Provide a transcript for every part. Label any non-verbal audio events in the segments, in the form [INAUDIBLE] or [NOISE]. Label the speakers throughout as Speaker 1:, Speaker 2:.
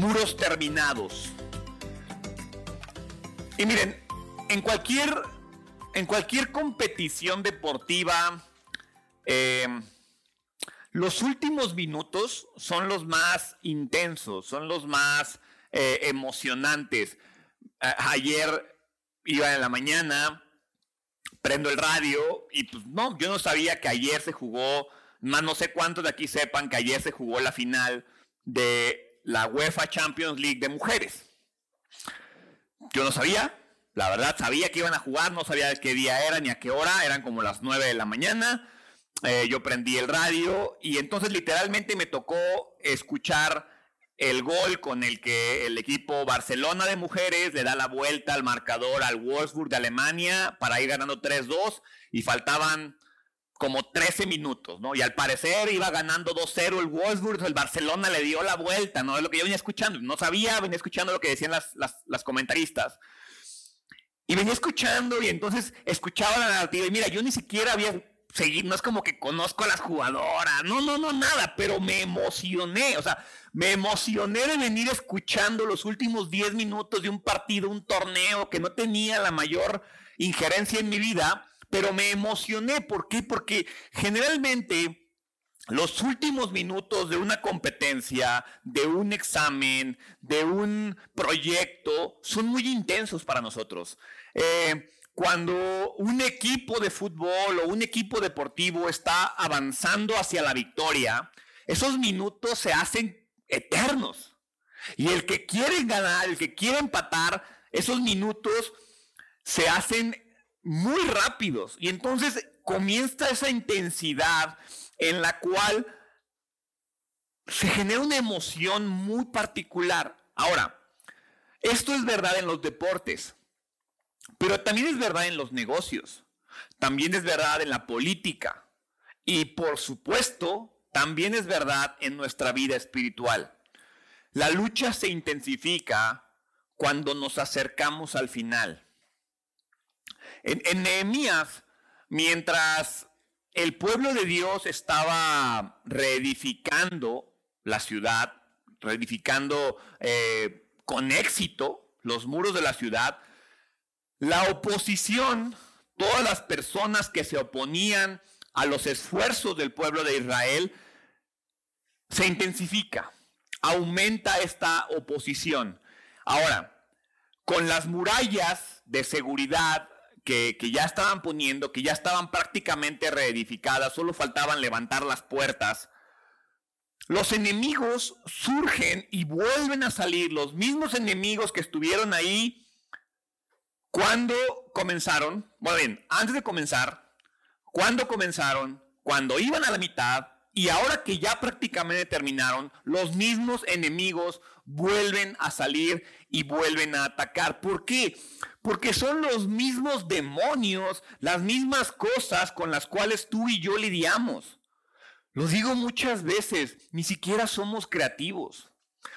Speaker 1: muros terminados. Y miren, en cualquier, en cualquier competición deportiva, eh, los últimos minutos son los más intensos, son los más eh, emocionantes. ayer iba en la mañana, prendo el radio y pues no, yo no sabía que ayer se jugó, más no sé cuántos de aquí sepan que ayer se jugó la final de la UEFA Champions League de mujeres. Yo no sabía, la verdad sabía que iban a jugar, no sabía qué día era ni a qué hora, eran como las 9 de la mañana. Eh, yo prendí el radio y entonces literalmente me tocó escuchar el gol con el que el equipo Barcelona de mujeres le da la vuelta al marcador al Wolfsburg de Alemania para ir ganando 3-2 y faltaban como 13 minutos, ¿no? Y al parecer iba ganando 2-0 el Wolfsburg, el Barcelona le dio la vuelta, ¿no? Es lo que yo venía escuchando, no sabía, venía escuchando lo que decían las, las comentaristas. Y venía escuchando y entonces escuchaba la narrativa y mira, yo ni siquiera había seguido, no es como que conozco a las jugadoras, no, no, no, nada, pero me emocioné, o sea, me emocioné de venir escuchando los últimos 10 minutos de un partido, un torneo que no tenía la mayor injerencia en mi vida, pero me emocioné. ¿Por qué? Porque generalmente los últimos minutos de una competencia, de un examen, de un proyecto, son muy intensos para nosotros. Eh, cuando un equipo de fútbol o un equipo deportivo está avanzando hacia la victoria, esos minutos se hacen eternos. Y el que quiere ganar, el que quiere empatar, esos minutos se hacen muy rápidos. Y entonces comienza esa intensidad en la cual se genera una emoción muy particular. Ahora, esto es verdad en los deportes, pero también es verdad en los negocios, también es verdad en la política y por supuesto también es verdad en nuestra vida espiritual. La lucha se intensifica cuando nos acercamos al final. En, Nehemías, mientras el pueblo de Dios estaba reedificando la ciudad, reedificando eh, con éxito los muros de la ciudad, la oposición, todas las personas que se oponían a los esfuerzos del pueblo de Israel se intensifica, aumenta esta oposición. Ahora, con las murallas de seguridad que, ya estaban poniendo, que ya estaban prácticamente reedificadas, solo faltaban levantar las puertas, los enemigos surgen y vuelven a salir, los mismos enemigos que estuvieron ahí cuando comenzaron, bueno bien, antes de comenzar, cuando comenzaron, cuando iban a la mitad y ahora que ya prácticamente terminaron, los mismos enemigos vuelven a salir y vuelven a atacar. ¿Por qué? Porque son los mismos demonios, las mismas cosas con las cuales tú y yo lidiamos. Lo digo muchas veces, ni siquiera somos creativos.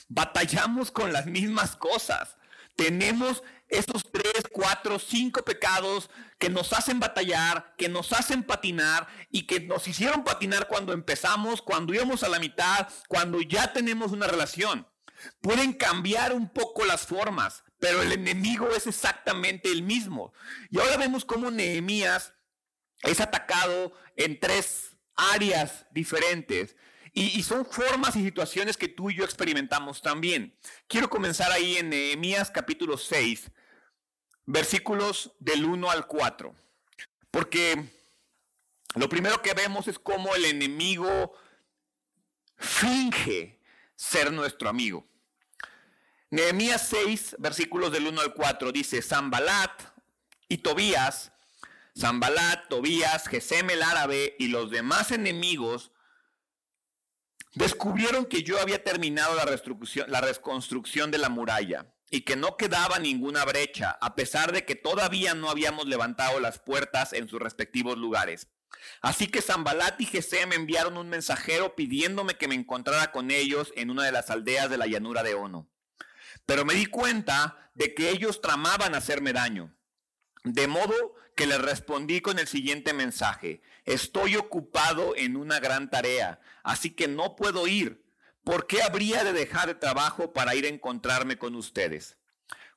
Speaker 1: Batallamos con las mismas cosas. Tenemos estos tres, cuatro, cinco pecados que nos hacen batallar, que nos hacen patinar y que nos hicieron patinar cuando empezamos, cuando íbamos a la mitad, cuando ya tenemos una relación. Pueden cambiar un poco las formas, pero el enemigo es exactamente el mismo. Y ahora vemos cómo Nehemías es atacado en tres áreas diferentes. Y, son formas y situaciones que tú y yo experimentamos también. Quiero comenzar ahí en Nehemías capítulo 6, versículos del 1 al 4. Porque lo primero que vemos es cómo el enemigo finge ser nuestro amigo. Nehemías 6, versículos del 1 al 4 dice, Zambalat y Tobías, Zambalat, Tobías, Gesem el árabe y los demás enemigos descubrieron que yo había terminado la, la reconstrucción de la muralla y que no quedaba ninguna brecha, a pesar de que todavía no habíamos levantado las puertas en sus respectivos lugares. Así que Zambalat y Gesem enviaron un mensajero pidiéndome que me encontrara con ellos en una de las aldeas de la llanura de Ono. Pero me di cuenta de que ellos tramaban hacerme daño. De modo que les respondí con el siguiente mensaje. Estoy ocupado en una gran tarea, así que no puedo ir ¿por qué habría de dejar de trabajo para ir a encontrarme con ustedes?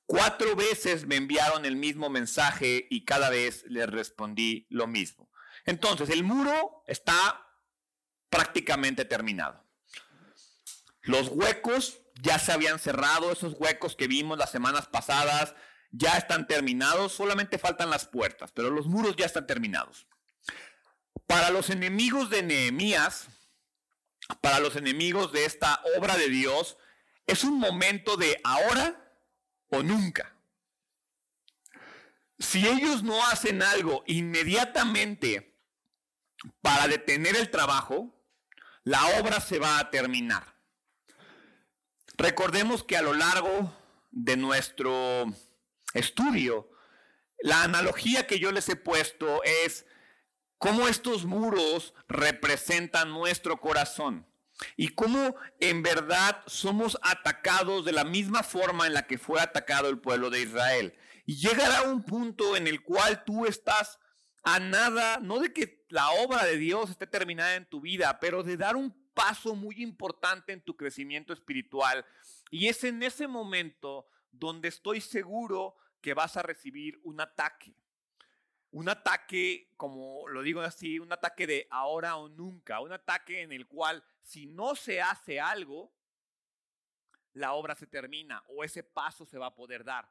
Speaker 1: Cuatro veces me enviaron el mismo mensaje y cada vez les respondí lo mismo. Entonces, el muro está prácticamente terminado. Los huecos ya se habían cerrado, esos huecos que vimos las semanas pasadas ya están terminados, solamente faltan las puertas, pero los muros ya están terminados. Para los enemigos de Nehemías, para los enemigos de esta obra de Dios, es un momento de ahora o nunca. Si ellos no hacen algo inmediatamente para detener el trabajo, la obra se va a terminar. Recordemos que a lo largo de nuestro estudio, la analogía que yo les he puesto es cómo estos muros representan nuestro corazón y cómo en verdad somos atacados de la misma forma en la que fue atacado el pueblo de Israel. Y llegará un punto en el cual tú estás a nada, no de que la obra de Dios esté terminada en tu vida, pero de dar un paso muy importante en tu crecimiento espiritual. Y es en ese momento donde estoy seguro que vas a recibir un ataque. Un ataque, como lo digo así, un ataque de ahora o nunca, un ataque en el cual si no se hace algo, la obra se termina o ese paso se va a poder dar.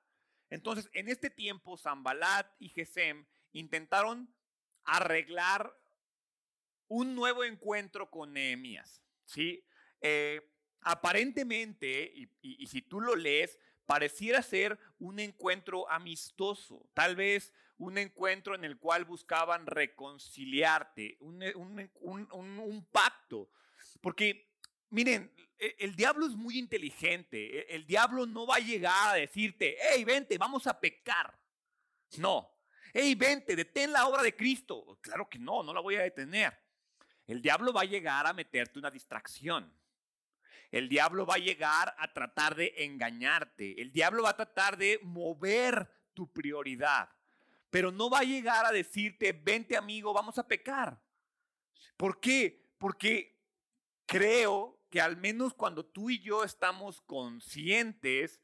Speaker 1: Entonces, en este tiempo, Zambalat y Gesem intentaron arreglar un nuevo encuentro con Nehemías. ¿sí? Eh, aparentemente, y, si tú lo lees, pareciera ser un encuentro amistoso, tal vez un encuentro en el cual buscaban reconciliarte, un, un, pacto. Porque, miren, e, el, diablo es muy inteligente, e, el, diablo no va a llegar a decirte, hey, vente, vamos a pecar. No, hey, vente, detén la obra de Cristo. Claro que no, no la voy a detener. El diablo va a llegar a meterte una distracción. El diablo va a llegar a tratar de engañarte. El diablo va a tratar de mover tu prioridad. Pero no va a llegar a decirte, vente amigo, vamos a pecar. ¿Por qué? Porque creo que al menos cuando tú y yo estamos conscientes,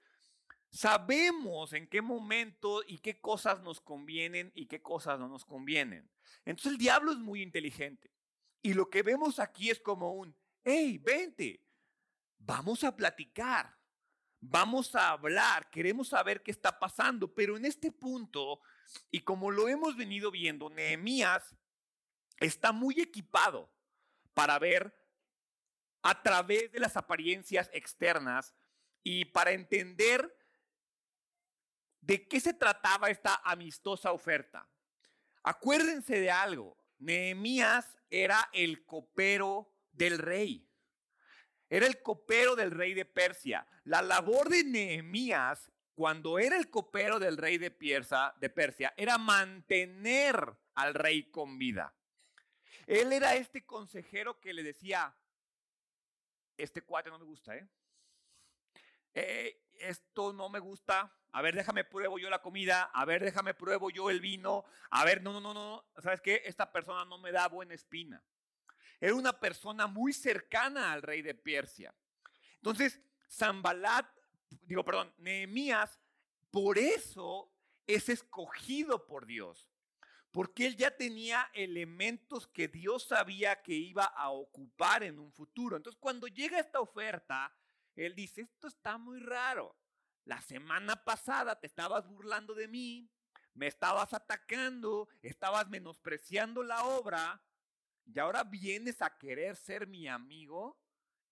Speaker 1: sabemos en qué momento y qué cosas nos convienen y qué cosas no nos convienen. Entonces el diablo es muy inteligente. Y lo que vemos aquí es como un, hey, vente, vamos a platicar, vamos a hablar, queremos saber qué está pasando, pero en este punto, y como lo hemos venido viendo, Nehemías está muy equipado para ver a través de las apariencias externas y para entender de qué se trataba esta amistosa oferta. Acuérdense de algo, Nehemías era el copero del rey. Era el copero del rey de Persia. La labor de Nehemías, cuando era el copero del rey de Persia, era mantener al rey con vida. Él era este consejero que le decía, este cuate no me gusta, ¿eh? eh esto no me gusta, a ver, déjame pruebo yo la comida, a ver, déjame pruebo yo el vino, a ver, no, no, no, no, ¿sabes qué? Esta persona no me da buena espina. Era una persona muy cercana al rey de Persia. Entonces, Zambalat, digo, perdón, Nehemías, por eso es escogido por Dios. Porque él ya tenía elementos que Dios sabía que iba a ocupar en un futuro. Entonces, cuando llega esta oferta, él dice, esto está muy raro. La semana pasada te estabas burlando de mí, me estabas atacando, estabas menospreciando la obra, y ahora vienes a querer ser mi amigo,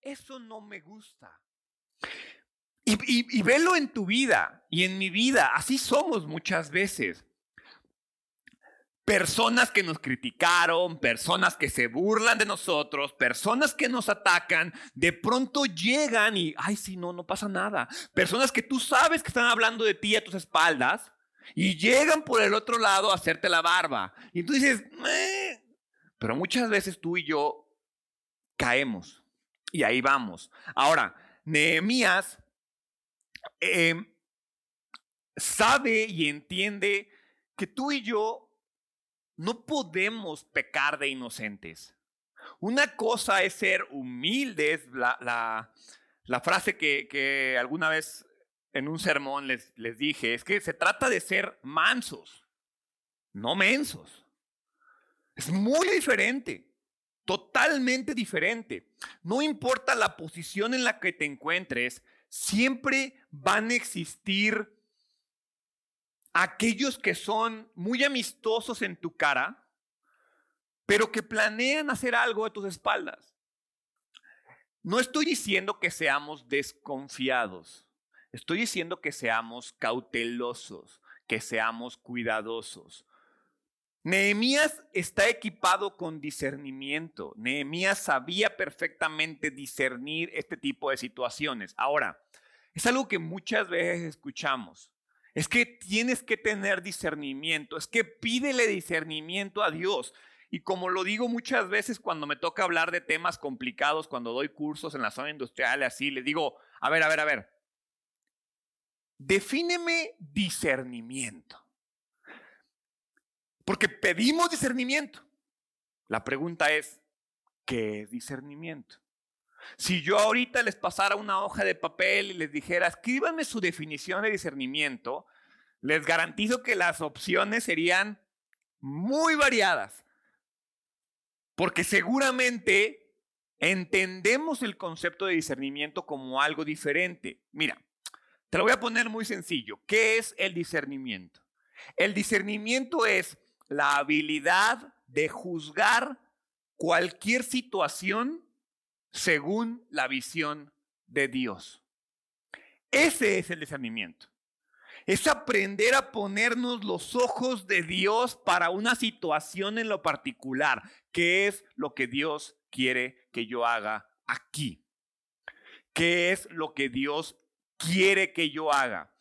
Speaker 1: eso no me gusta. Y, y, velo en tu vida y en mi vida, así somos muchas veces. Personas que nos criticaron, personas que se burlan de nosotros, personas que nos atacan, de pronto llegan y, ay, si no, no pasa nada. Personas que tú sabes que están hablando de ti a tus espaldas y llegan por el otro lado a hacerte la barba. Y tú dices, eh, pero muchas veces tú y yo caemos y ahí vamos. Ahora, Nehemías em, sabe y entiende que tú y yo no podemos pecar de inocentes. Una cosa es ser humildes, la, frase que, alguna vez en un sermón les, les dije, es que se trata de ser mansos, no mensos. Es muy diferente, totalmente diferente. No importa la posición en la que te encuentres, siempre van a existir aquellos que son muy amistosos en tu cara, pero que planean hacer algo a tus espaldas. No estoy diciendo que seamos desconfiados, estoy diciendo que seamos cautelosos, que seamos cuidadosos. Nehemías está equipado con discernimiento. Nehemías sabía perfectamente discernir este tipo de situaciones. Ahora, es algo que muchas veces escuchamos. Es que tienes que tener discernimiento, es que pídele discernimiento a Dios. Y como lo digo muchas veces cuando me toca hablar de temas complicados, cuando doy cursos en la zona industrial, así, le digo, a ver, a ver, a ver, defíneme discernimiento. Porque pedimos discernimiento. La pregunta es, ¿qué es discernimiento? Si yo ahorita les pasara una hoja de papel y les dijera, escríbanme su definición de discernimiento, les garantizo que las opciones serían muy variadas. Porque seguramente entendemos el concepto de discernimiento como algo diferente. Mira, te lo voy a poner muy sencillo. ¿Qué es el discernimiento? El discernimiento es la habilidad de juzgar cualquier situación según la visión de Dios. Ese es el discernimiento. Es aprender a ponernos los ojos de Dios para una situación en lo particular, que es lo que Dios quiere que yo haga aquí. ¿Qué es lo que Dios quiere que yo haga?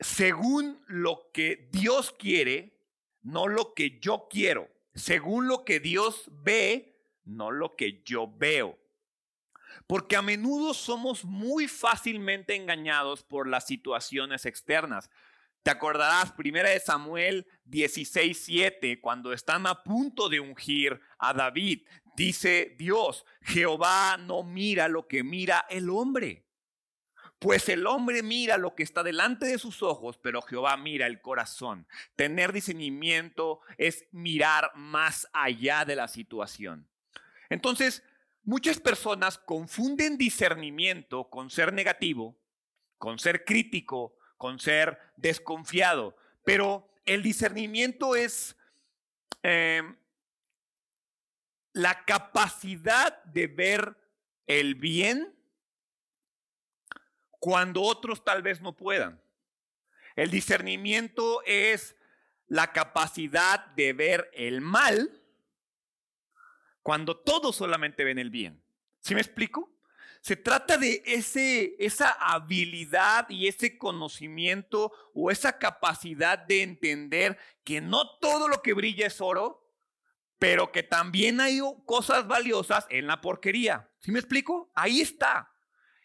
Speaker 1: Según lo que Dios quiere, no lo que yo quiero. Según lo que Dios ve, no lo que yo veo. Porque a menudo somos muy fácilmente engañados por las situaciones externas. Te acordarás, primera de Samuel 16:7, cuando están a punto de ungir a David, dice Dios, Jehová no mira lo que mira el hombre. Pues el hombre mira lo que está delante de sus ojos, pero Jehová mira el corazón. Tener discernimiento es mirar más allá de la situación. Entonces, muchas personas confunden discernimiento con ser negativo, con ser crítico, con ser desconfiado, pero el discernimiento es em, la capacidad de ver el bien cuando otros tal vez no puedan. El discernimiento es la capacidad de ver el mal cuando todos solamente ven el bien. ¿Sí me explico? Se trata de ese, esa habilidad y ese conocimiento o esa capacidad de entender que no todo lo que brilla es oro, pero que también hay cosas valiosas en la porquería. ¿Sí me explico? Ahí está.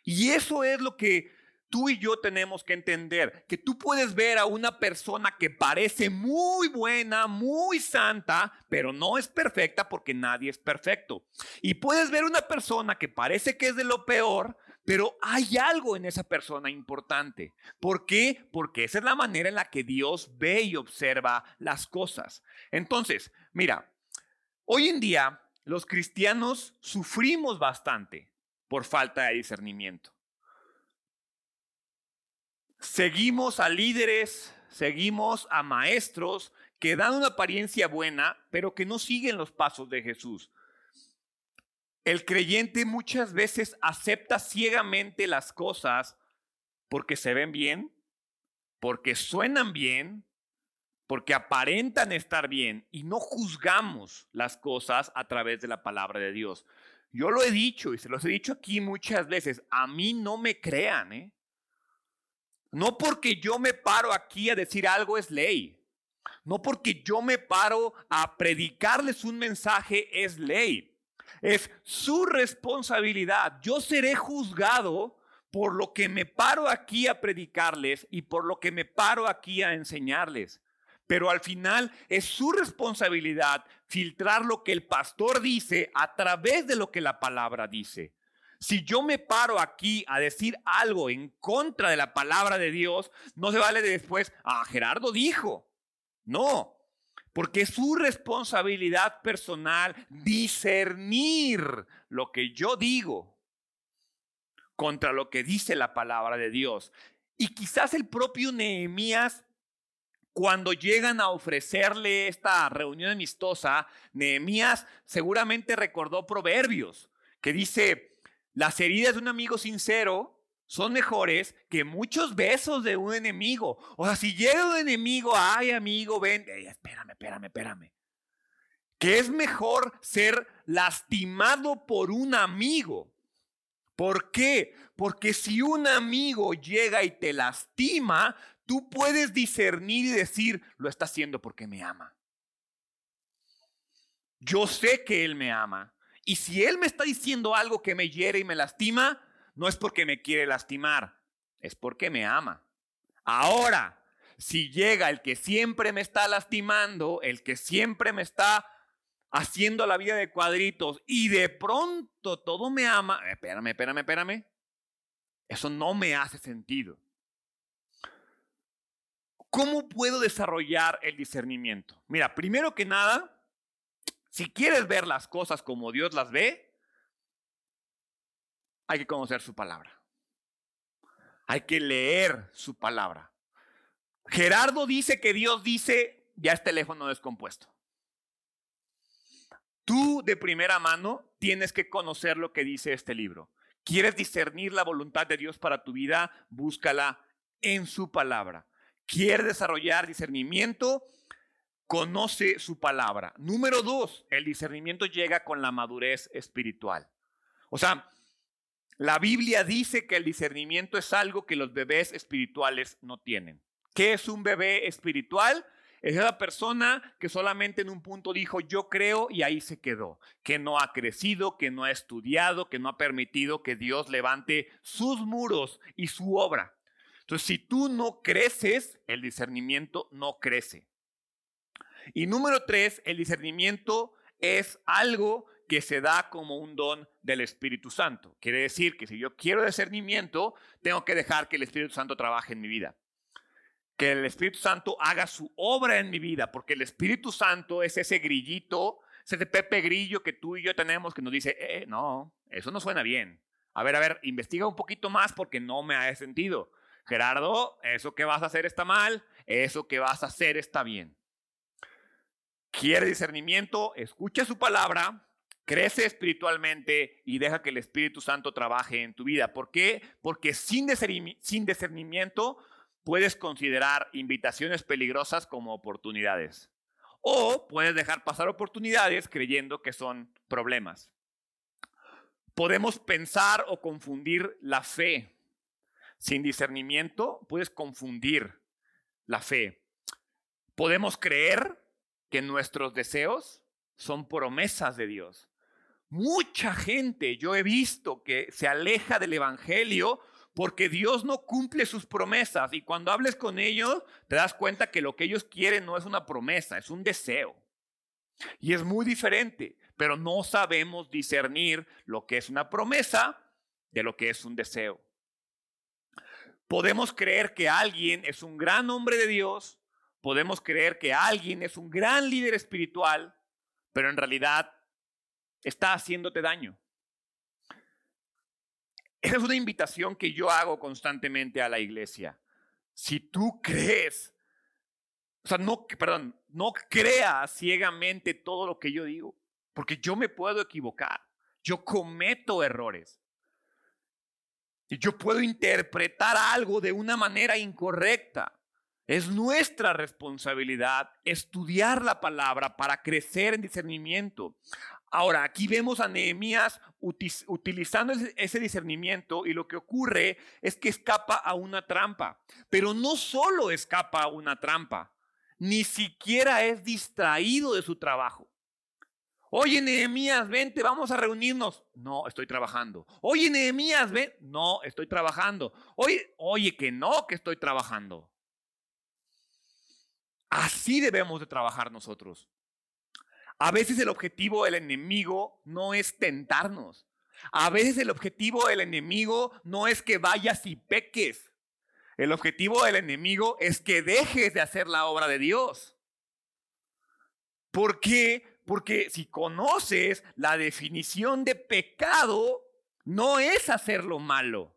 Speaker 1: Y eso es lo que tú y yo tenemos que entender que tú puedes ver a una persona que parece muy buena, muy santa, pero no es perfecta porque nadie es perfecto. Y puedes ver una persona que parece que es de lo peor, pero hay algo en esa persona importante. ¿Por qué? Porque esa es la manera en la que Dios ve y observa las cosas. Entonces, mira, hoy en día los cristianos sufrimos bastante por falta de discernimiento. Seguimos a líderes, seguimos a maestros que dan una apariencia buena, pero que no siguen los pasos de Jesús. El creyente muchas veces acepta ciegamente las cosas porque se ven bien, porque suenan bien, porque aparentan estar bien y no juzgamos las cosas a través de la palabra de Dios. Yo lo he dicho y se los he dicho aquí muchas veces, a mí no me crean, ¿eh? No porque yo me paro aquí a decir algo es ley. No porque yo me paro a predicarles un mensaje es ley. Es su responsabilidad. Yo seré juzgado por lo que me paro aquí a predicarles y por lo que me paro aquí a enseñarles. pero al final es su responsabilidad filtrar lo que el pastor dice a través de lo que la palabra dice. Si yo me paro aquí a decir algo en contra de la palabra de Dios, no se vale después, ah, Gerardo dijo. No, porque es su responsabilidad personal discernir lo que yo digo contra lo que dice la palabra de Dios. Y quizás el propio Nehemías cuando llegan a ofrecerle esta reunión amistosa, Nehemías seguramente recordó proverbios que dice, las heridas de un amigo sincero son mejores que muchos besos de un enemigo. O sea, si llega un enemigo, ay amigo, ven, espérame, espérame, espérame. Que es mejor ser lastimado por un amigo. ¿Por qué? Porque si un amigo llega y te lastima, tú puedes discernir y decir, lo está haciendo porque me ama. Yo sé que Él me ama. Y si Él me está diciendo algo que me hiere y me lastima, no es porque me quiere lastimar, es porque me ama. Ahora, si llega el que siempre me está lastimando, el que siempre me está haciendo la vida de cuadritos y de pronto todo me ama, espérame, espérame, espérame, eso no me hace sentido. ¿Cómo puedo desarrollar el discernimiento? Mira, primero que nada, si quieres ver las cosas como Dios las ve, hay que conocer su palabra. Hay que leer su palabra. Gerardo dice que Dios dice, ya es teléfono descompuesto. Tú de primera mano tienes que conocer lo que dice este libro. ¿Quieres discernir la voluntad de Dios para tu vida? Búscala en su palabra quiere desarrollar discernimiento, conoce su palabra. Número dos, el discernimiento llega con la madurez espiritual. O sea, la Biblia dice que el discernimiento es algo que los bebés espirituales no tienen. ¿Qué es un bebé espiritual? Es esa persona que solamente en un punto dijo yo creo y ahí se quedó, que no ha crecido, que no ha estudiado, que no ha permitido que Dios levante sus muros y su obra. Entonces, si tú no creces, el discernimiento no crece. Y número tres, el discernimiento es algo que se da como un don del Espíritu Santo. Quiere decir que si yo quiero discernimiento, tengo que dejar que el Espíritu Santo trabaje en mi vida. Que el Espíritu Santo haga su obra en mi vida, porque el Espíritu Santo es ese grillito, ese Pepe Grillo que tú y yo tenemos que nos dice, eh, no, eso no suena bien. A ver, a ver, investiga un poquito más porque no me ha sentido. Gerardo, eso que vas a hacer está mal, eso que vas a hacer está bien. Quiere discernimiento, escucha su palabra, crece espiritualmente y deja que el Espíritu Santo trabaje en tu vida. ¿Por qué? Porque sin discernimiento puedes considerar invitaciones peligrosas como oportunidades. O puedes dejar pasar oportunidades creyendo que son problemas. Podemos pensar o confundir la fe sin discernimiento puedes confundir la fe. Podemos creer que nuestros deseos son promesas de Dios. Mucha gente yo he visto que se aleja del Evangelio porque Dios no cumple sus promesas y cuando hables con ellos te das cuenta que lo que ellos quieren no es una promesa, es un deseo. Y es muy diferente, pero no sabemos discernir lo que es una promesa de lo que es un deseo. Podemos creer que alguien es un gran hombre de Dios, podemos creer que alguien es un gran líder espiritual, pero en realidad está haciéndote daño. Esa es una invitación que yo hago constantemente a la iglesia. Si tú crees, o sea, no, perdón, no creas ciegamente todo lo que yo digo, porque yo me puedo equivocar, yo cometo errores. Yo puedo interpretar algo de una manera incorrecta. Es nuestra responsabilidad estudiar la palabra para crecer en discernimiento. Ahora, aquí vemos a Nehemías utilizando ese discernimiento y lo que ocurre es que escapa a una trampa. Pero no solo escapa a una trampa, ni siquiera es distraído de su trabajo. Oye, Nehemías, vente, vamos a reunirnos. No, estoy trabajando. Oye, Nehemías, ven. No, estoy trabajando. Oye, oye, que no, que estoy trabajando. Así debemos de trabajar nosotros. A veces el objetivo del enemigo no es tentarnos. A veces el objetivo del enemigo no es que vayas y peques. El objetivo del enemigo es que dejes de hacer la obra de Dios. ¿Por qué? Porque si conoces la definición de pecado, no es hacer lo malo.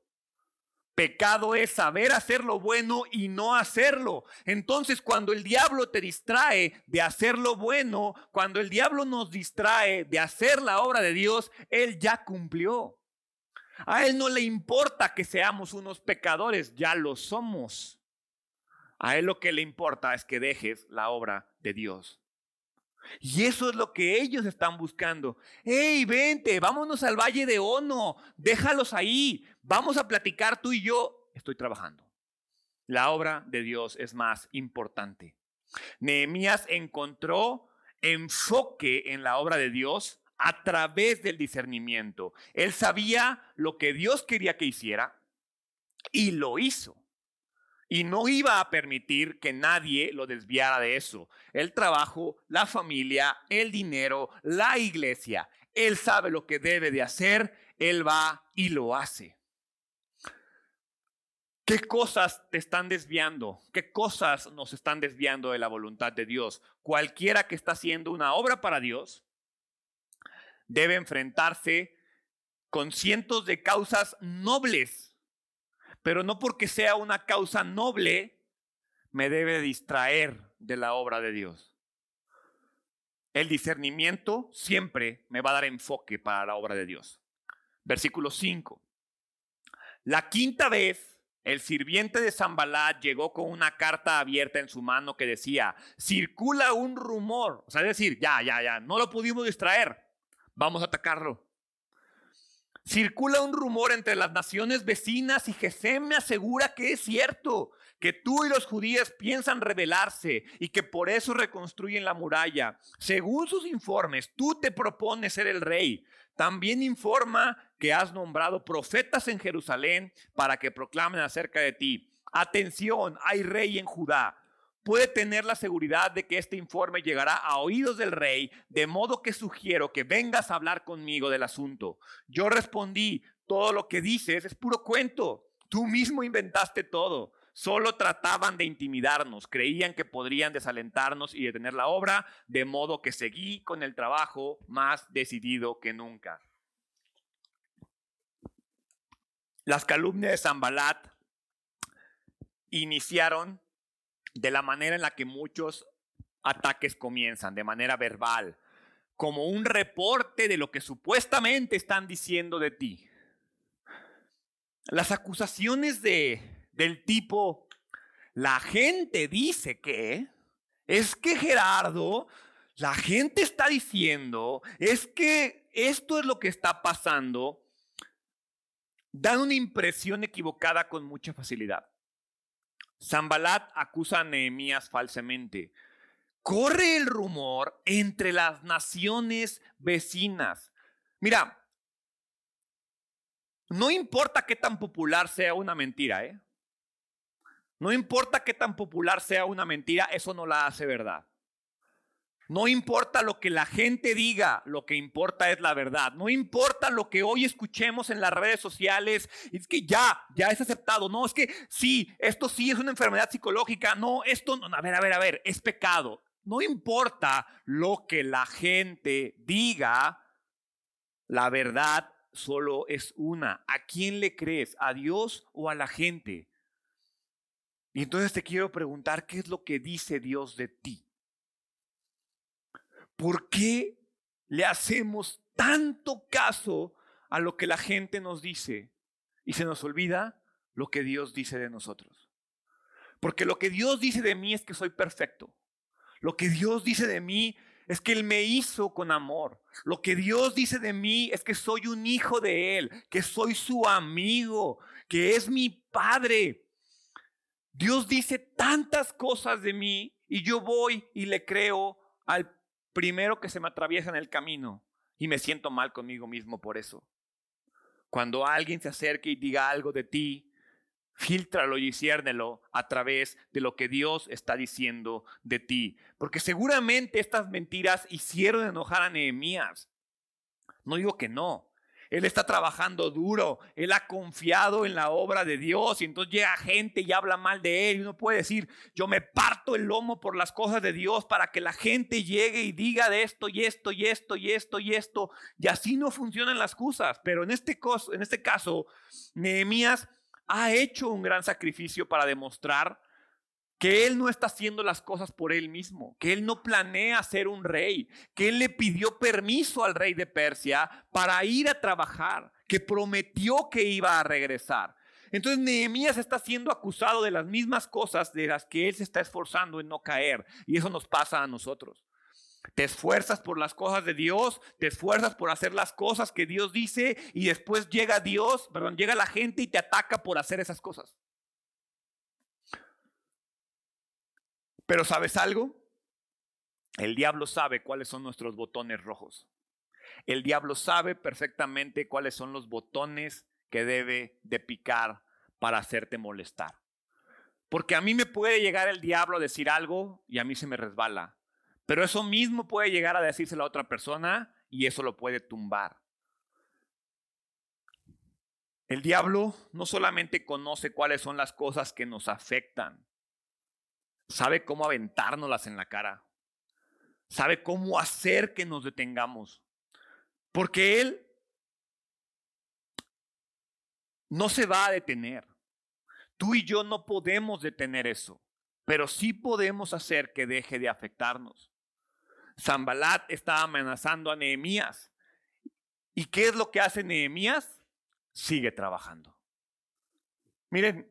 Speaker 1: Pecado es saber hacer lo bueno y no hacerlo. Entonces, cuando el diablo te distrae de hacer lo bueno, cuando el diablo nos distrae de hacer la obra de Dios, Él ya cumplió. A Él no le importa que seamos unos pecadores, ya lo somos. A Él lo que le importa es que dejes la obra de Dios. Y eso es lo que ellos están buscando. ¡Hey, vente! Vámonos al Valle de Ono. Déjalos ahí. Vamos a platicar tú y yo. Estoy trabajando. La obra de Dios es más importante. Nehemías encontró enfoque en la obra de Dios a través del discernimiento. Él sabía lo que Dios quería que hiciera y lo hizo. Y no iba a permitir que nadie lo desviara de eso. El trabajo, la familia, el dinero, la iglesia. Él sabe lo que debe de hacer, él va y lo hace. ¿Qué cosas te están desviando? ¿Qué cosas nos están desviando de la voluntad de Dios? Cualquiera que está haciendo una obra para Dios debe enfrentarse con cientos de causas nobles pero no porque sea una causa noble, me debe distraer de la obra de Dios. El discernimiento siempre me va a dar enfoque para la obra de Dios. Versículo 5. La quinta vez, el sirviente de Zambalat llegó con una carta abierta en su mano que decía, circula un rumor. O sea, es decir, ya, ya, ya, no lo pudimos distraer. Vamos a atacarlo. Circula un rumor entre las naciones vecinas y Gesem me asegura que es cierto, que tú y los judíos piensan rebelarse y que por eso reconstruyen la muralla. Según sus informes, tú te propones ser el rey. También informa que has nombrado profetas en Jerusalén para que proclamen acerca de ti. Atención, hay rey en Judá puede tener la seguridad de que este informe llegará a oídos del rey, de modo que sugiero que vengas a hablar conmigo del asunto. Yo respondí, todo lo que dices es puro cuento. Tú mismo inventaste todo. Solo trataban de intimidarnos, creían que podrían desalentarnos y detener la obra, de modo que seguí con el trabajo más decidido que nunca. Las calumnias de Zambalat iniciaron de la manera en la que muchos ataques comienzan, de manera verbal, como un reporte de lo que supuestamente están diciendo de ti. Las acusaciones de, del tipo, la gente dice que, es que Gerardo, la gente está diciendo, es que esto es lo que está pasando, dan una impresión equivocada con mucha facilidad. Zambalat acusa a Nehemías falsamente. Corre el rumor entre las naciones vecinas. Mira, no importa qué tan popular sea una mentira, ¿eh? No importa qué tan popular sea una mentira, eso no la hace verdad. No importa lo que la gente diga, lo que importa es la verdad. No importa lo que hoy escuchemos en las redes sociales, es que ya, ya es aceptado. No, es que sí, esto sí es una enfermedad psicológica. No, esto, no, a ver, a ver, a ver, es pecado. No importa lo que la gente diga, la verdad solo es una. ¿A quién le crees? ¿A Dios o a la gente? Y entonces te quiero preguntar, ¿qué es lo que dice Dios de ti? ¿Por qué le hacemos tanto caso a lo que la gente nos dice y se nos olvida lo que Dios dice de nosotros? Porque lo que Dios dice de mí es que soy perfecto. Lo que Dios dice de mí es que Él me hizo con amor. Lo que Dios dice de mí es que soy un hijo de Él, que soy su amigo, que es mi padre. Dios dice tantas cosas de mí y yo voy y le creo al primero que se me atraviesa en el camino y me siento mal conmigo mismo por eso. Cuando alguien se acerque y diga algo de ti, Filtralo y ciérnelo a través de lo que Dios está diciendo de ti. Porque seguramente estas mentiras hicieron enojar a Nehemías. No digo que no, él está trabajando duro, él ha confiado en la obra de Dios y entonces llega gente y habla mal de él y uno puede decir, yo me parto el lomo por las cosas de Dios para que la gente llegue y diga de esto y esto y esto y esto y esto y así no funcionan las cosas, pero en este, en este caso Nehemías ha hecho un gran sacrificio para demostrar que él no está haciendo las cosas por él mismo, que él no planea ser un rey, que él le pidió permiso al rey de Persia para ir a trabajar, que prometió que iba a regresar. Entonces Nehemías está siendo acusado de las mismas cosas de las que él se está esforzando en no caer, y eso nos pasa a nosotros. Te esfuerzas por las cosas de Dios, te esfuerzas por hacer las cosas que Dios dice y después llega Dios, perdón, llega la gente y te ataca por hacer esas cosas. Pero ¿sabes algo? El diablo sabe cuáles son nuestros botones rojos. El diablo sabe perfectamente cuáles son los botones que debe de picar para hacerte molestar. Porque a mí me puede llegar el diablo a decir algo y a mí se me resbala. Pero eso mismo puede llegar a decírselo a otra persona y eso lo puede tumbar. El diablo no solamente conoce cuáles son las cosas que nos afectan, sabe cómo aventárnoslas en la cara, sabe cómo hacer que nos detengamos, porque Él no se va a detener. Tú y yo no podemos detener eso, pero sí podemos hacer que deje de afectarnos. Zambalat está amenazando a Nehemías. ¿Y qué es lo que hace Nehemías? Sigue trabajando. Miren,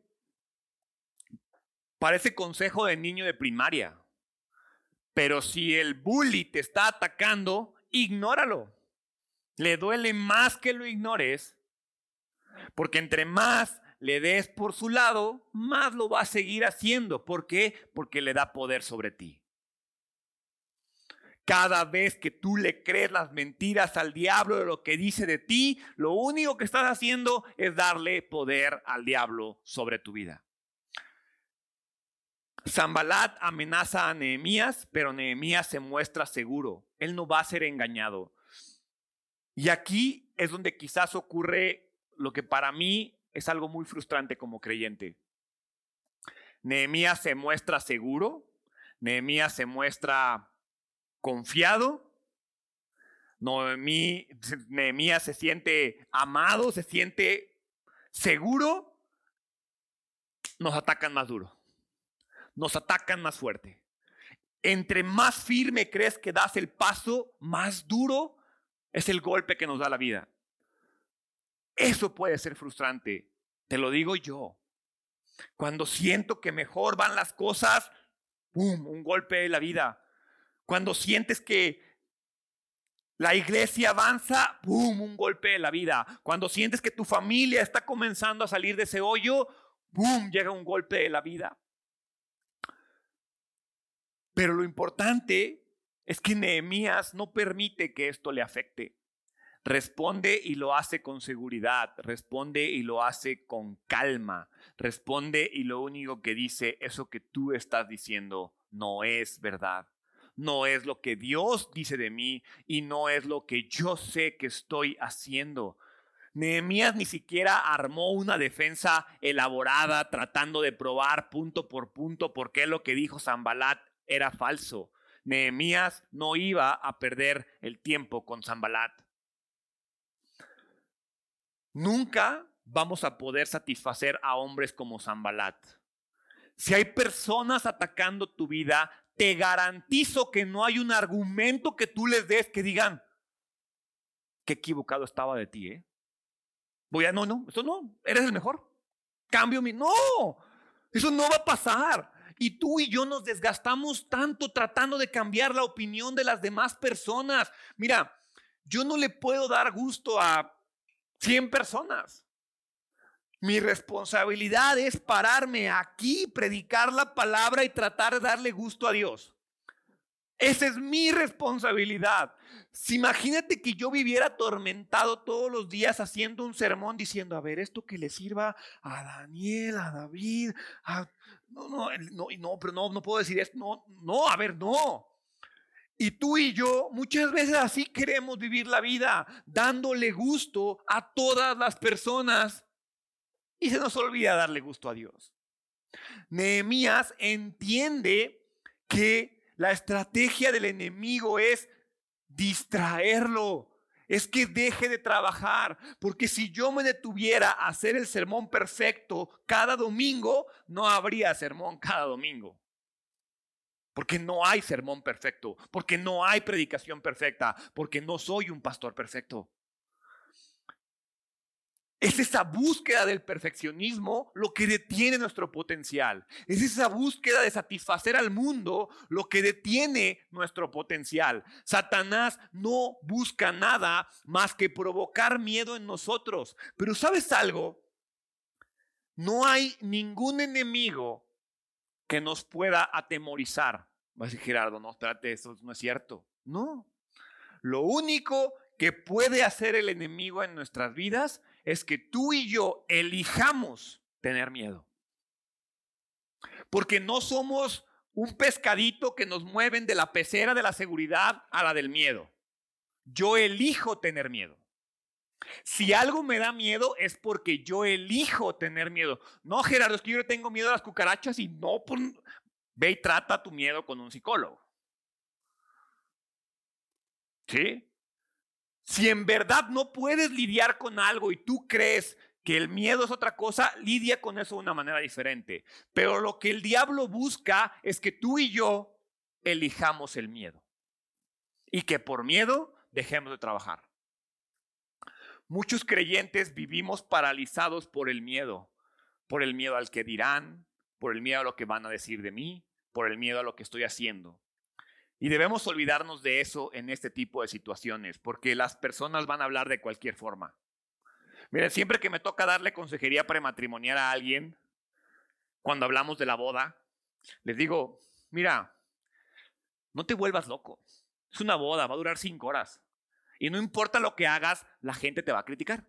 Speaker 1: Parece consejo de niño de primaria. Pero si el bully te está atacando, ignóralo. Le duele más que lo ignores, porque entre más le des por su lado, más lo va a seguir haciendo. ¿Por qué? Porque le da poder sobre ti. Cada vez que tú le crees las mentiras al diablo de lo que dice de ti, lo único que estás haciendo es darle poder al diablo sobre tu vida. Zambalat amenaza a Nehemías, pero Nehemías se muestra seguro. Él no va a ser engañado. Y aquí es donde quizás ocurre lo que para mí es algo muy frustrante como creyente. Nehemías se muestra seguro, Nehemías se muestra confiado, Nehemías se siente amado, se siente seguro, nos atacan más duro nos atacan más fuerte. Entre más firme crees que das el paso, más duro es el golpe que nos da la vida. Eso puede ser frustrante, te lo digo yo. Cuando siento que mejor van las cosas, ¡pum! Un golpe de la vida. Cuando sientes que la iglesia avanza, ¡pum! Un golpe de la vida. Cuando sientes que tu familia está comenzando a salir de ese hoyo, ¡pum! Llega un golpe de la vida. Pero lo importante es que Nehemías no permite que esto le afecte. Responde y lo hace con seguridad, responde y lo hace con calma, responde y lo único que dice, eso que tú estás diciendo no es verdad, no es lo que Dios dice de mí y no es lo que yo sé que estoy haciendo. Nehemías ni siquiera armó una defensa elaborada tratando de probar punto por punto por qué lo que dijo Zambalat era falso. Nehemías no iba a perder el tiempo con Zambalat. Nunca vamos a poder satisfacer a hombres como Zambalat. Si hay personas atacando tu vida, te garantizo que no hay un argumento que tú les des que digan, qué equivocado estaba de ti, ¿eh? Voy a, no, no, eso no, eres el mejor. Cambio mi, no, eso no va a pasar. Y tú y yo nos desgastamos tanto tratando de cambiar la opinión de las demás personas. Mira, yo no le puedo dar gusto a 100 personas. Mi responsabilidad es pararme aquí, predicar la palabra y tratar de darle gusto a Dios. Esa es mi responsabilidad. Si imagínate que yo viviera atormentado todos los días haciendo un sermón diciendo, a ver, esto que le sirva a Daniel, a David, no, no, no, no, pero no, no puedo decir esto, no, no, a ver, no. Y tú y yo muchas veces así queremos vivir la vida, dándole gusto a todas las personas y se nos olvida darle gusto a Dios. Nehemías entiende que la estrategia del enemigo es distraerlo, es que deje de trabajar, porque si yo me detuviera a hacer el sermón perfecto cada domingo, no habría sermón cada domingo. Porque no hay sermón perfecto, porque no hay predicación perfecta, porque no soy un pastor perfecto. Es esa búsqueda del perfeccionismo lo que detiene nuestro potencial. Es esa búsqueda de satisfacer al mundo lo que detiene nuestro potencial. Satanás no busca nada más que provocar miedo en nosotros. Pero ¿sabes algo? No hay ningún enemigo que nos pueda atemorizar. Va a decir Gerardo, no, espérate, eso no es cierto. No. Lo único que puede hacer el enemigo en nuestras vidas es que tú y yo elijamos tener miedo. Porque no somos un pescadito que nos mueven de la pecera de la seguridad a la del miedo. Yo elijo tener miedo. Si algo me da miedo es porque yo elijo tener miedo. No, Gerardo, es que yo tengo miedo a las cucarachas y no, ve y trata tu miedo con un psicólogo. ¿Sí? Si en verdad no puedes lidiar con algo y tú crees que el miedo es otra cosa, lidia con eso de una manera diferente. Pero lo que el diablo busca es que tú y yo elijamos el miedo. Y que por miedo dejemos de trabajar. Muchos creyentes vivimos paralizados por el miedo, por el miedo al que dirán, por el miedo a lo que van a decir de mí, por el miedo a lo que estoy haciendo. Y debemos olvidarnos de eso en este tipo de situaciones, porque las personas van a hablar de cualquier forma. Miren, siempre que me toca darle consejería prematrimonial a alguien, cuando hablamos de la boda, les digo, mira, no te vuelvas loco. Es una boda, va a durar cinco horas. Y no importa lo que hagas, la gente te va a criticar.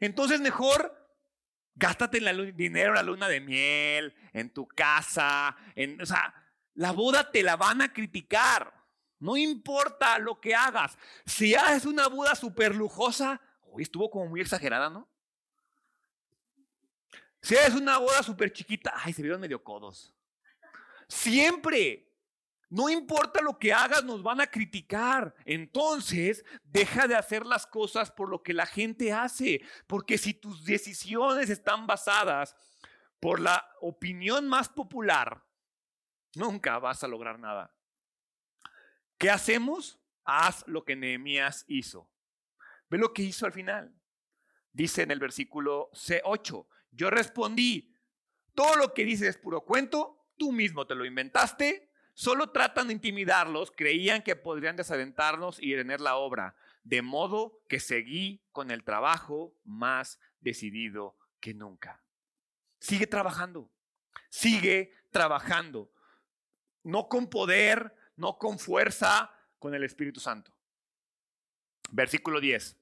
Speaker 1: Entonces mejor gástate el dinero en la luna de miel, en tu casa, en, o sea, la boda te la van a criticar. No importa lo que hagas. Si haces una boda súper lujosa, hoy estuvo como muy exagerada, ¿no? Si haces una boda súper chiquita, ay, se vieron medio codos. Siempre. No importa lo que hagas, nos van a criticar. Entonces, deja de hacer las cosas por lo que la gente hace. Porque si tus decisiones están basadas por la opinión más popular, nunca vas a lograr nada. ¿Qué hacemos? Haz lo que Nehemías hizo. Ve lo que hizo al final. Dice en el versículo C8, yo respondí, todo lo que dices es puro cuento, tú mismo te lo inventaste, solo tratan de intimidarlos, creían que podrían desalentarnos y detener la obra, de modo que seguí con el trabajo más decidido que nunca. Sigue trabajando, sigue trabajando no con poder, no con fuerza, con el Espíritu Santo. Versículo 10.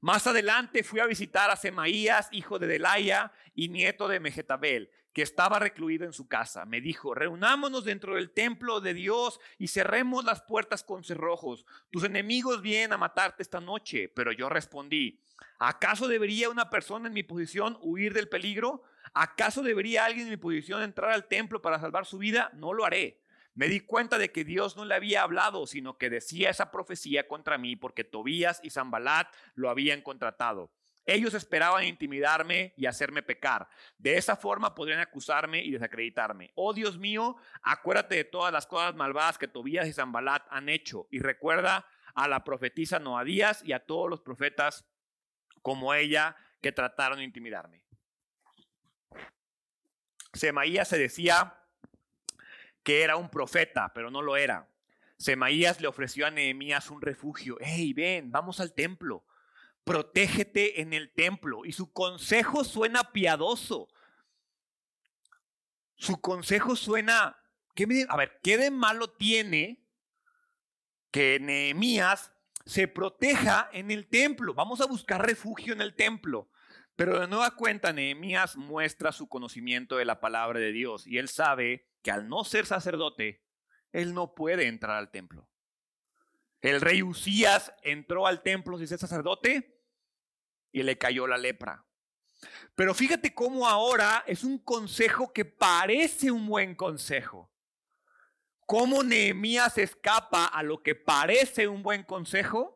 Speaker 1: Más adelante fui a visitar a Semaías, hijo de Delaya y nieto de Mejetabel, que estaba recluido en su casa. Me dijo, reunámonos dentro del templo de Dios y cerremos las puertas con cerrojos. Tus enemigos vienen a matarte esta noche. Pero yo respondí, ¿acaso debería una persona en mi posición huir del peligro? ¿Acaso debería alguien en mi posición entrar al templo para salvar su vida? No lo haré. Me di cuenta de que Dios no le había hablado, sino que decía esa profecía contra mí porque Tobías y Zambalat lo habían contratado. Ellos esperaban intimidarme y hacerme pecar. De esa forma podrían acusarme y desacreditarme. Oh Dios mío, acuérdate de todas las cosas malvadas que Tobías y Zambalat han hecho y recuerda a la profetisa Noadías y a todos los profetas como ella que trataron de intimidarme. Semaías se decía que era un profeta, pero no lo era. Semaías le ofreció a Nehemías un refugio. Hey, ven, vamos al templo. Protégete en el templo. Y su consejo suena piadoso. Su consejo suena a ver, ¿qué de malo tiene que Nehemías se proteja en el templo? Vamos a buscar refugio en el templo. Pero de nueva cuenta, Nehemías muestra su conocimiento de la palabra de Dios y él sabe que al no ser sacerdote, él no puede entrar al templo. El rey Usías entró al templo sin ser sacerdote y le cayó la lepra. Pero fíjate cómo ahora es un consejo que parece un buen consejo. ¿Cómo Nehemías escapa a lo que parece un buen consejo?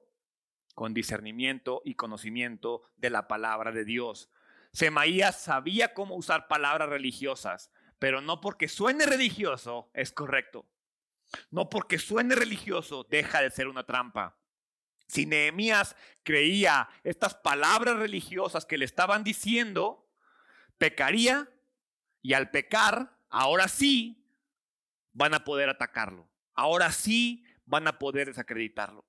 Speaker 1: Con discernimiento y conocimiento de la palabra de Dios. Semaías sabía cómo usar palabras religiosas, pero no porque suene religioso es correcto. No porque suene religioso deja de ser una trampa. Si Nehemías creía estas palabras religiosas que le estaban diciendo, pecaría y al pecar, ahora sí van a poder atacarlo. Ahora sí van a poder desacreditarlo.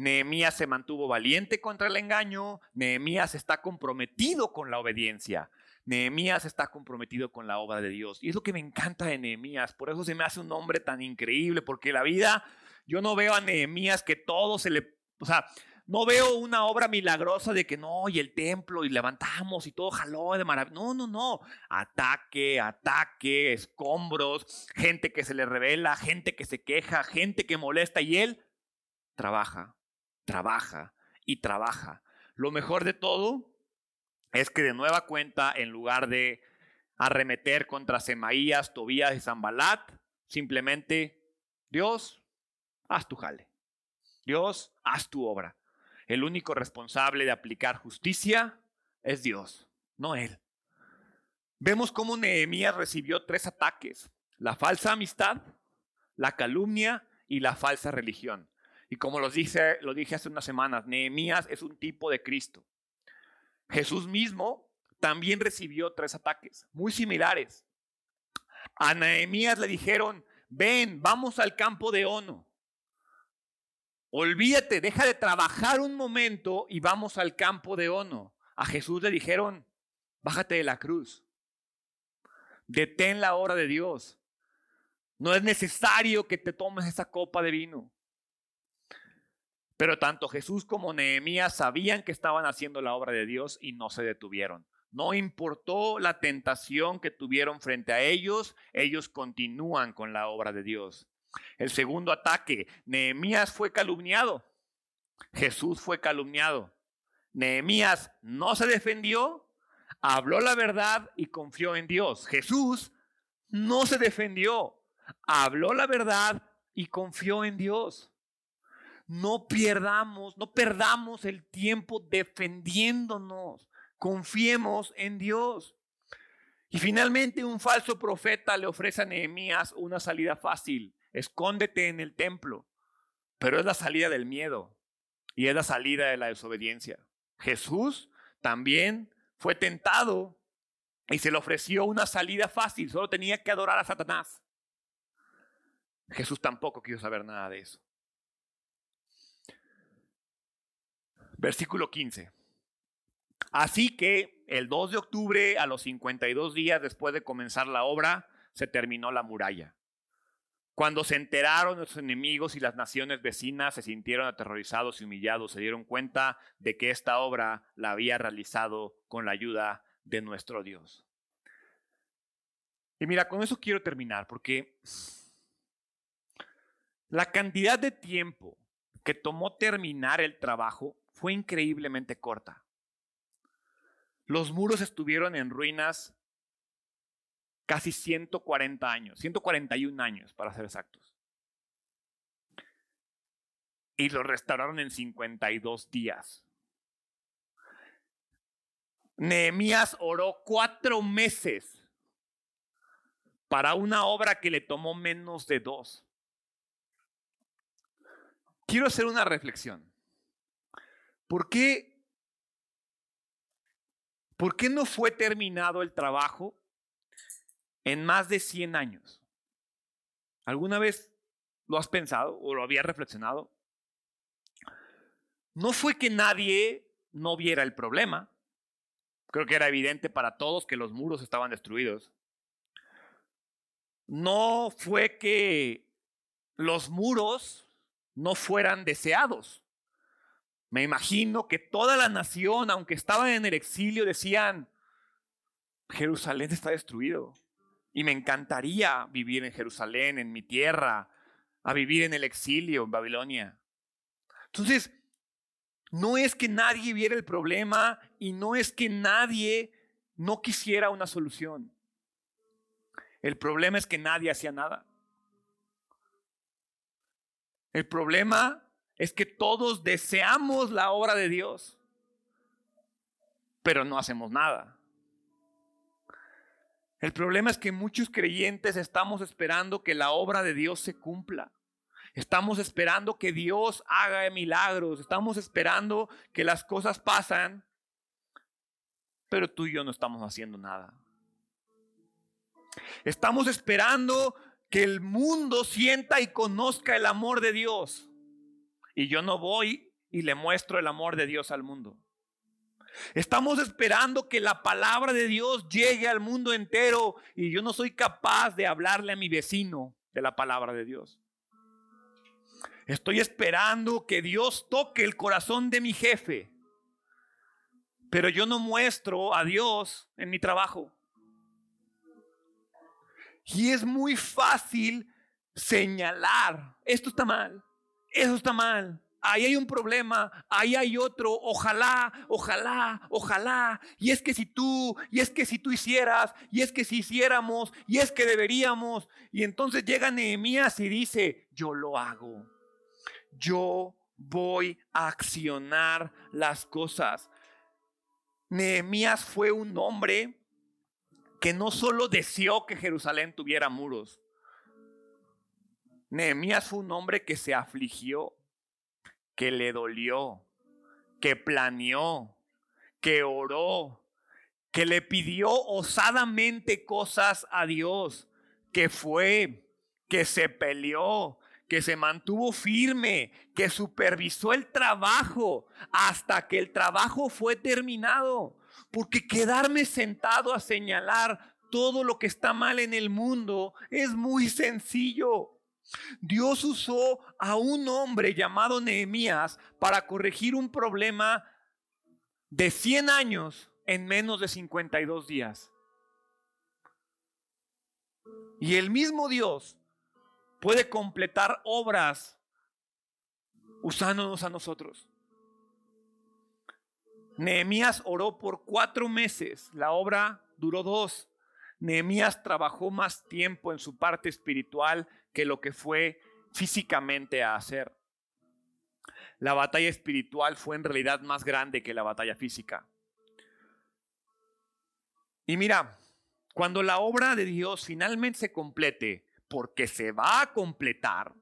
Speaker 1: Nehemías se mantuvo valiente contra el engaño, Nehemías está comprometido con la obediencia, Nehemías está comprometido con la obra de Dios. Y es lo que me encanta de Nehemías, por eso se me hace un hombre tan increíble, porque la vida, yo no veo a Nehemías que todo se le, o sea, no veo una obra milagrosa de que no, y el templo, y levantamos, y todo jaló de maravilla. No, no, no. Ataque, ataque, escombros, gente que se le revela, gente que se queja, gente que molesta, y él trabaja, trabaja y trabaja. Lo mejor de todo es que de nueva cuenta, en lugar de arremeter contra Semaías, Tobías y Zambalat, simplemente, Dios, haz tu jale. Dios, haz tu obra. El único responsable de aplicar justicia es Dios, no Él. Vemos cómo Nehemías recibió tres ataques, la falsa amistad, la calumnia y la falsa religión. Y como lo dije, lo dije hace unas semanas, Nehemías es un tipo de Cristo. Jesús mismo también recibió tres ataques muy similares. A Nehemías le dijeron, ven, vamos al campo de Ono. Olvídate, deja de trabajar un momento y vamos al campo de Ono. A Jesús le dijeron, bájate de la cruz. Detén la hora de Dios. No es necesario que te tomes esa copa de vino. Pero tanto Jesús como Nehemías sabían que estaban haciendo la obra de Dios y no se detuvieron. No importó la tentación que tuvieron frente a ellos, ellos continúan con la obra de Dios. El segundo ataque, Nehemías fue calumniado. Jesús fue calumniado. Nehemías no se defendió, habló la verdad y confió en Dios. Jesús no se defendió, habló la verdad y confió en Dios no pierdamos, no perdamos el tiempo defendiéndonos. Confiemos en Dios. Y finalmente un falso profeta le ofrece a Nehemías una salida fácil. Escóndete en el templo. Pero es la salida del miedo y es la salida de la desobediencia. Jesús también fue tentado y se le ofreció una salida fácil. Solo tenía que adorar a Satanás. Jesús tampoco quiso saber nada de eso. Versículo 15. Así que el 2 de octubre, a los 52 días después de comenzar la obra, se terminó la muralla. Cuando se enteraron los enemigos y las naciones vecinas se sintieron aterrorizados y humillados, se dieron cuenta de que esta obra la había realizado con la ayuda de nuestro Dios. Y mira, con eso quiero terminar, porque la cantidad de tiempo que tomó terminar el trabajo fue increíblemente corta. Los muros estuvieron en ruinas casi 140 años, 141 años para ser exactos. Y los restauraron en 52 días. Nehemías oró cuatro meses para una obra que le tomó menos de dos. Quiero hacer una reflexión. ¿Por qué, ¿Por qué no fue terminado el trabajo en más de 100 años? ¿Alguna vez lo has pensado o lo habías reflexionado? No fue que nadie no viera el problema. Creo que era evidente para todos que los muros estaban destruidos. no fue que los muros no fueran deseados. Me imagino que toda la nación, aunque estaban en el exilio, decían, Jerusalén está destruido. Y me encantaría vivir en Jerusalén, en mi tierra, a vivir en el exilio en Babilonia. Entonces, no es que nadie viera el problema y no es que nadie no quisiera una solución. El problema es que nadie hacía nada. El problema es que todos deseamos la obra de Dios, pero no hacemos nada. El problema es que muchos creyentes estamos esperando que la obra de Dios se cumpla. Estamos esperando que Dios haga milagros. Estamos esperando que las cosas pasan. Pero tú y yo no estamos haciendo nada. Estamos esperando que el mundo sienta y conozca el amor de Dios. Y yo no voy y le muestro el amor de Dios al mundo. Estamos esperando que la palabra de Dios llegue al mundo entero y yo no soy capaz de hablarle a mi vecino de la palabra de Dios. Estoy esperando que Dios toque el corazón de mi jefe, pero yo no muestro a Dios en mi trabajo. Y es muy fácil señalar, esto está mal, eso está mal, ahí hay un problema, ahí hay otro, ojalá, ojalá, ojalá, y es que si tú, y es que si tú hicieras, y es que si hiciéramos, y es que deberíamos, y entonces llega Nehemías y dice, yo lo hago, yo voy a accionar las cosas. Nehemías fue un hombre que no solo deseó que Jerusalén tuviera muros, Nehemías fue un hombre que se afligió que le dolió, que planeó, que oró, que le pidió osadamente cosas a Dios, que fue, que se peleó, que se mantuvo firme, que supervisó el trabajo hasta que el trabajo fue terminado. Porque quedarme sentado a señalar todo lo que está mal en el mundo es muy sencillo. Dios usó a un hombre llamado Nehemías para corregir un problema de 100 años en menos de 52 días. Y el mismo Dios puede completar obras usándonos a nosotros. Nehemías oró por cuatro meses, la obra duró dos. Nehemías trabajó más tiempo en su parte espiritual que lo que fue físicamente a hacer. La batalla espiritual fue en realidad más grande que la batalla física. Y mira, cuando la obra de Dios finalmente se complete, porque se va a completar,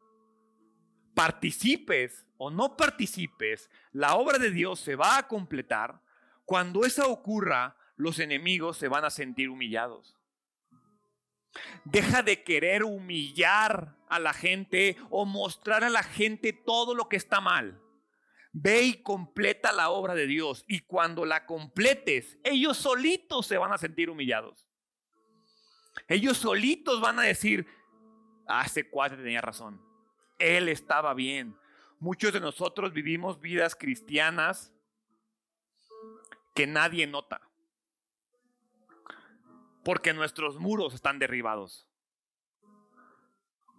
Speaker 1: participes o no participes, la obra de Dios se va a completar. Cuando eso ocurra, los enemigos se van a sentir humillados. Deja de querer humillar a la gente o mostrar a la gente todo lo que está mal. Ve y completa la obra de Dios. Y cuando la completes, ellos solitos se van a sentir humillados. Ellos solitos van a decir, ah, ese cuate tenía razón. Él estaba bien. Muchos de nosotros vivimos vidas cristianas que nadie nota porque nuestros muros están derribados.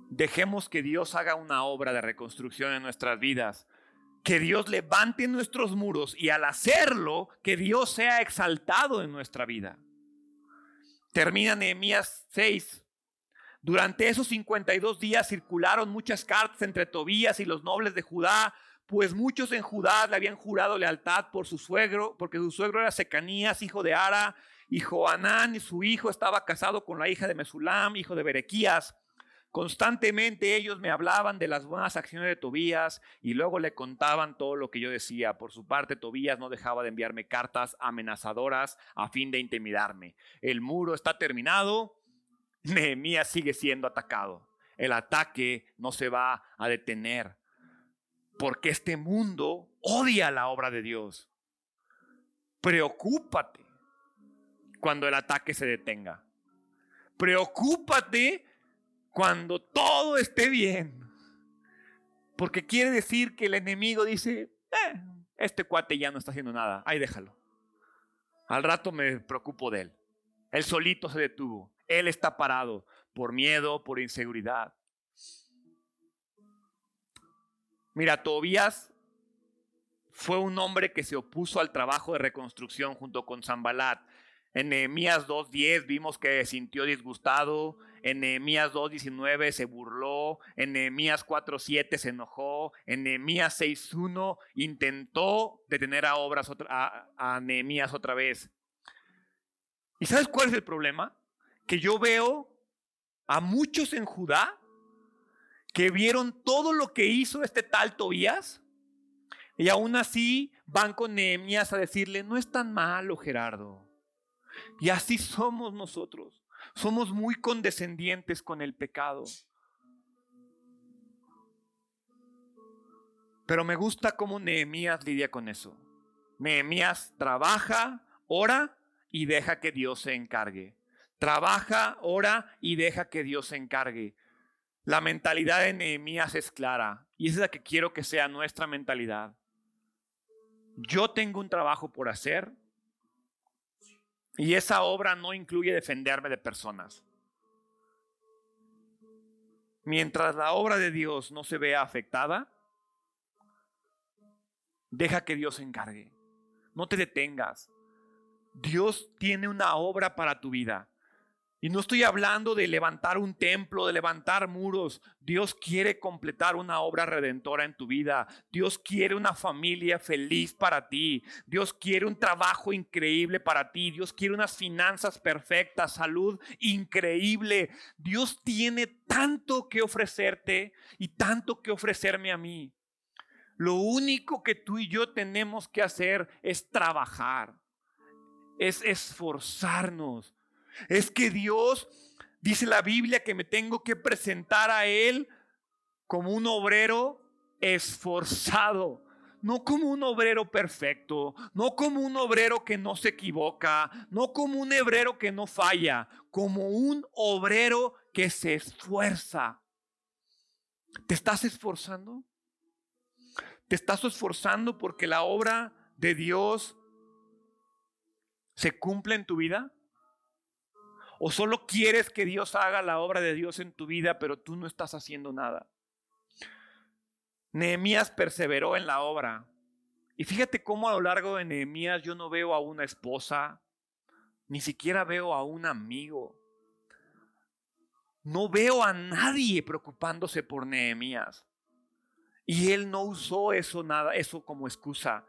Speaker 1: Dejemos que Dios haga una obra de reconstrucción en nuestras vidas. Que Dios levante nuestros muros y al hacerlo, que Dios sea exaltado en nuestra vida. Termina Nehemías 6. Durante esos 52 días circularon muchas cartas entre Tobías y los nobles de Judá, pues muchos en Judá le habían jurado lealtad por su suegro, porque su suegro era Secanías, hijo de Ara, y Joanán y su hijo estaba casado con la hija de Mesulam, hijo de Berequías. Constantemente ellos me hablaban de las buenas acciones de Tobías y luego le contaban todo lo que yo decía. Por su parte, Tobías no dejaba de enviarme cartas amenazadoras a fin de intimidarme. El muro está terminado, [LAUGHS] Nehemías sigue siendo atacado. El ataque no se va a detener porque este mundo odia la obra de Dios. Preocúpate cuando el ataque se detenga. Preocúpate cuando todo esté bien. Porque quiere decir que el enemigo dice, eh, este cuate ya no está haciendo nada, ahí déjalo. Al rato me preocupo de él. Él solito se detuvo. Él está parado por miedo, por inseguridad. Mira, Tobías fue un hombre que se opuso al trabajo de reconstrucción junto con Zambalat. En Nehemías 2.10 vimos que sintió disgustado, en Nehemías 2.19 se burló, en Nehemías 4.7 se enojó, en Nehemías 6.1 intentó detener a obras a, a Nehemías otra vez. ¿Y sabes cuál es el problema? Que yo veo a muchos en Judá que vieron todo lo que hizo este tal Tobías y aún así van con Nehemías a decirle, no es tan malo Gerardo. Y así somos nosotros. Somos muy condescendientes con el pecado. Pero me gusta cómo Nehemías lidia con eso. Nehemías trabaja, ora y deja que Dios se encargue. Trabaja, ora y deja que Dios se encargue. La mentalidad de Nehemías es clara y es la que quiero que sea nuestra mentalidad. Yo tengo un trabajo por hacer y esa obra no incluye defenderme de personas. Mientras la obra de Dios no se vea afectada, deja que Dios se encargue. No te detengas. Dios tiene una obra para tu vida. Y no estoy hablando de levantar un templo, de levantar muros. Dios quiere completar una obra redentora en tu vida. Dios quiere una familia feliz para ti. Dios quiere un trabajo increíble para ti. Dios quiere unas finanzas perfectas, salud increíble. Dios tiene tanto que ofrecerte y tanto que ofrecerme a mí. Lo único que tú y yo tenemos que hacer es trabajar, es esforzarnos es que Dios, dice la Biblia, que me tengo que presentar a Él como un obrero esforzado. No como un obrero perfecto, no como un obrero que no se equivoca, no como un obrero que no falla, como un obrero que se esfuerza. ¿Te estás esforzando? ¿Te estás esforzando porque la obra de Dios se cumple en tu vida? ¿O solo quieres que Dios haga la obra de Dios en tu vida, pero tú no estás haciendo nada? Nehemías perseveró en la obra. Y fíjate cómo a lo largo de Nehemías yo no veo a una esposa, ni siquiera veo a un amigo. No veo a nadie preocupándose por Nehemías. Y él no usó eso nada, eso como excusa.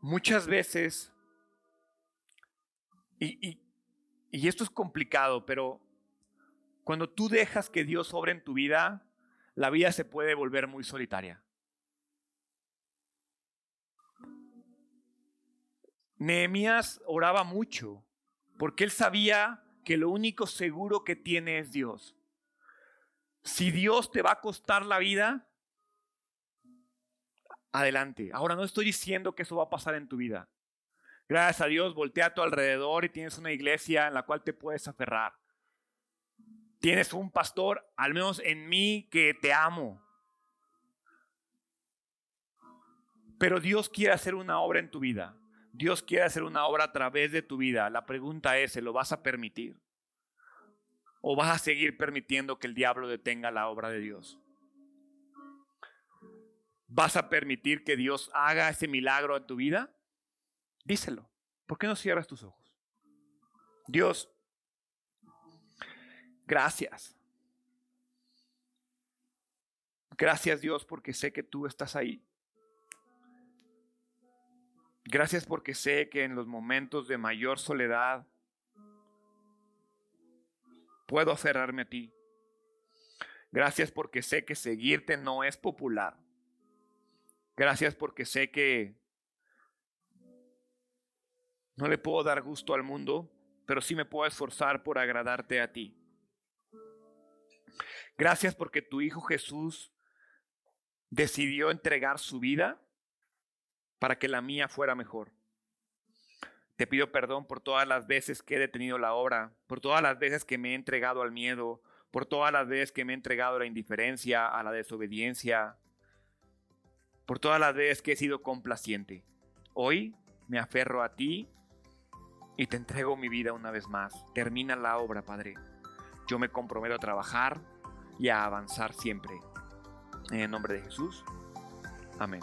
Speaker 1: Muchas veces y, esto es complicado, pero cuando tú dejas que Dios obre en tu vida, la vida se puede volver muy solitaria. Nehemías oraba mucho porque él sabía que lo único seguro que tiene es Dios. Si Dios te va a costar la vida, adelante. Ahora no estoy diciendo que eso va a pasar en tu vida. Gracias a Dios, voltea a tu alrededor y tienes una iglesia en la cual te puedes aferrar. Tienes un pastor, al menos en mí, que te amo. Pero Dios quiere hacer una obra en tu vida. Dios quiere hacer una obra a través de tu vida. La pregunta es, ¿se lo vas a permitir? ¿O vas a seguir permitiendo que el diablo detenga la obra de Dios? ¿Vas a permitir que Dios haga ese milagro en tu vida? Díselo. ¿Por qué no cierras tus ojos? Dios, gracias. Gracias Dios porque sé que tú estás ahí. Gracias porque sé que en los momentos de mayor soledad puedo aferrarme a ti. Gracias porque sé que seguirte no es popular. Gracias porque sé que no le puedo dar gusto al mundo, pero sí me puedo esforzar por agradarte a ti. Gracias porque tu Hijo Jesús decidió entregar su vida para que la mía fuera mejor. Te pido perdón por todas las veces que he detenido la obra, por todas las veces que me he entregado al miedo, por todas las veces que me he entregado a la indiferencia, a la desobediencia, por todas las veces que he sido complaciente. Hoy me aferro a ti y te entrego mi vida una vez más. Termina la obra, Padre. Yo me comprometo a trabajar y a avanzar siempre. En el nombre de Jesús. Amén.